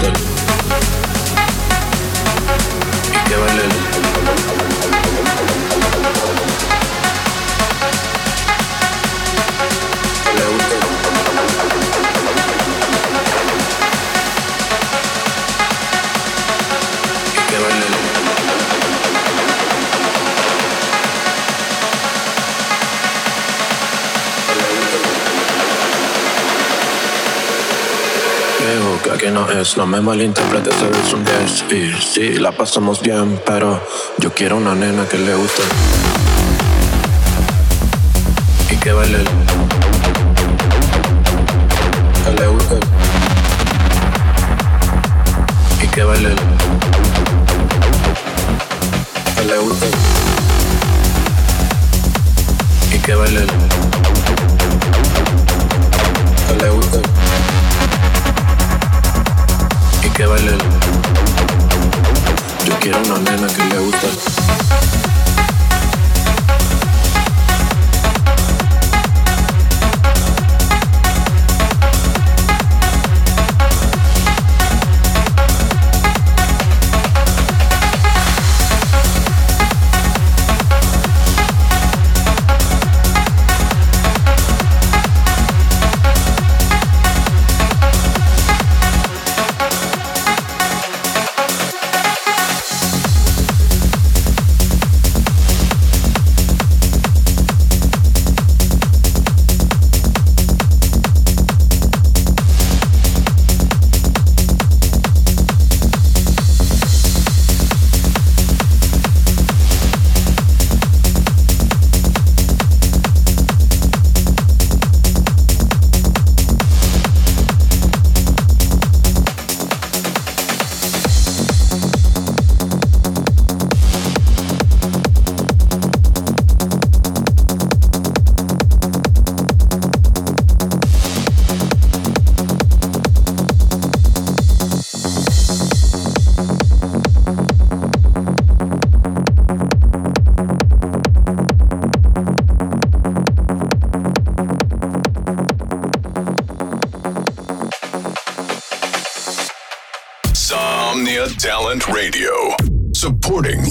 Que no me malinterpretes, eres un 10 Y sí, la pasamos bien, pero yo quiero una nena que le guste. Y que baile. Que le guste. Y que baile. Que le guste. Y que baile. Que le guste que baile. Yo quiero una nena que le guste.